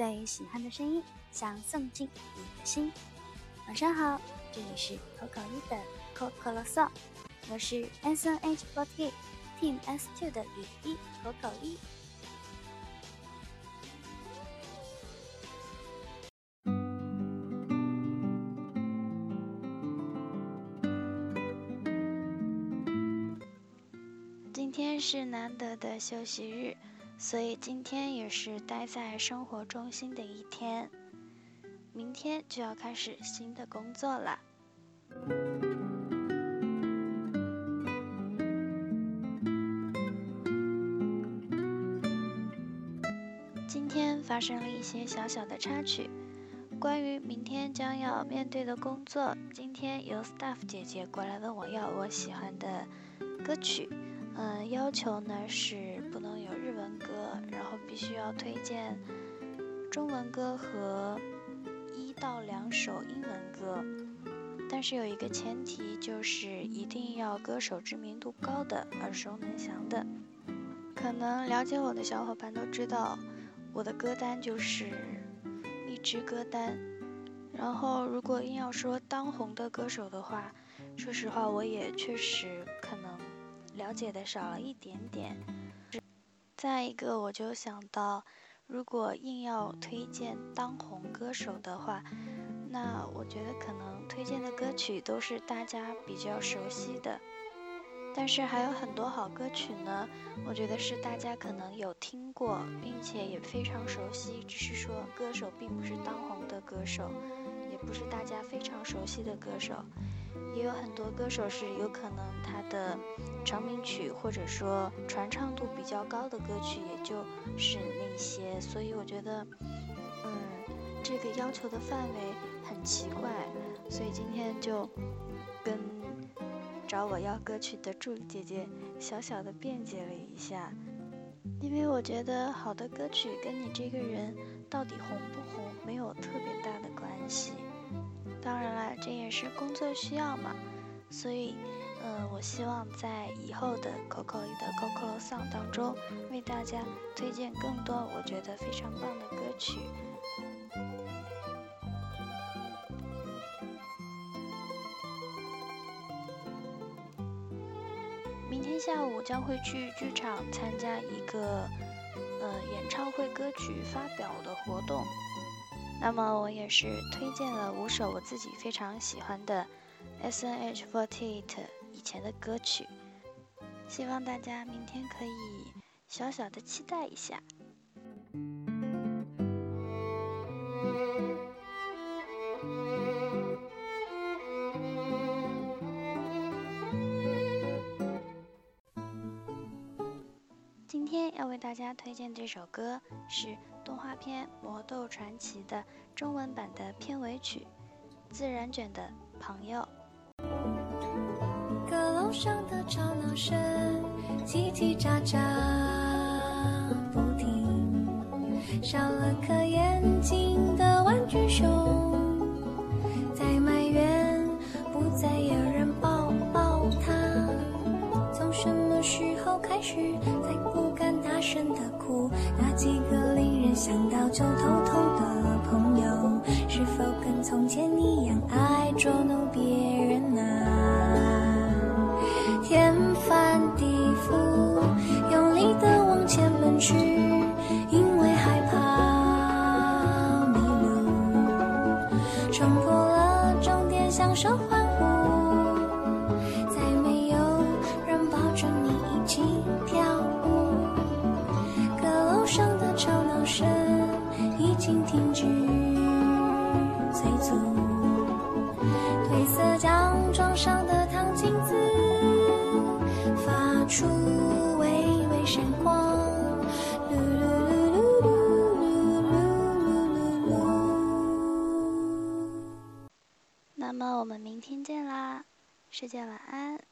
最喜欢的声音，想送进你的心。晚上好，这里是口口一的 Coco Song，我是 SNH48 Team S2 的雨一口口一。今天是难得的休息日。所以今天也是待在生活中心的一天，明天就要开始新的工作了。今天发生了一些小小的插曲，关于明天将要面对的工作，今天有 staff 姐姐过来问我要我喜欢的歌曲。嗯，要求呢是不能有歌，然后必须要推荐中文歌和一到两首英文歌，但是有一个前提，就是一定要歌手知名度高的、耳熟能详的。可能了解我的小伙伴都知道，我的歌单就是荔枝歌单。然后，如果硬要说当红的歌手的话，说实话，我也确实可能。了解的少了一点点。再一个，我就想到，如果硬要推荐当红歌手的话，那我觉得可能推荐的歌曲都是大家比较熟悉的。但是还有很多好歌曲呢，我觉得是大家可能有听过，并且也非常熟悉，只是说歌手并不是当红的歌手，也不是大家非常熟悉的歌手。也有很多歌手是有可能他的成名曲或者说传唱度比较高的歌曲，也就是那些。所以我觉得，嗯，这个要求的范围很奇怪。所以今天就跟找我要歌曲的助理姐姐小小的辩解了一下，因为我觉得好的歌曲跟你这个人到底红不红没有特别大的关系。当然了，这也是工作需要嘛，所以，呃，我希望在以后的 Coco 里的 Coco Song 当中，为大家推荐更多我觉得非常棒的歌曲。明天下午将会去剧场参加一个，呃，演唱会歌曲发表的活动。那么我也是推荐了五首我自己非常喜欢的 S N H forty eight 以前的歌曲，希望大家明天可以小小的期待一下。今天要为大家推荐这首歌是动画片《魔豆传奇》的中文版的片尾曲，自然卷的朋友。阁楼上的吵闹声，叽叽喳喳不停，少了颗眼睛的玩具熊，在埋怨不再有人抱抱它。从什么时候开始？才不敢大声的哭，那几个令人想到就头痛的朋友，是否跟从前一样爱捉弄别人啊？天翻地覆，用力的往前奔去，因为害怕迷路，冲破了终点，享受欢我们明天见啦，世界晚安。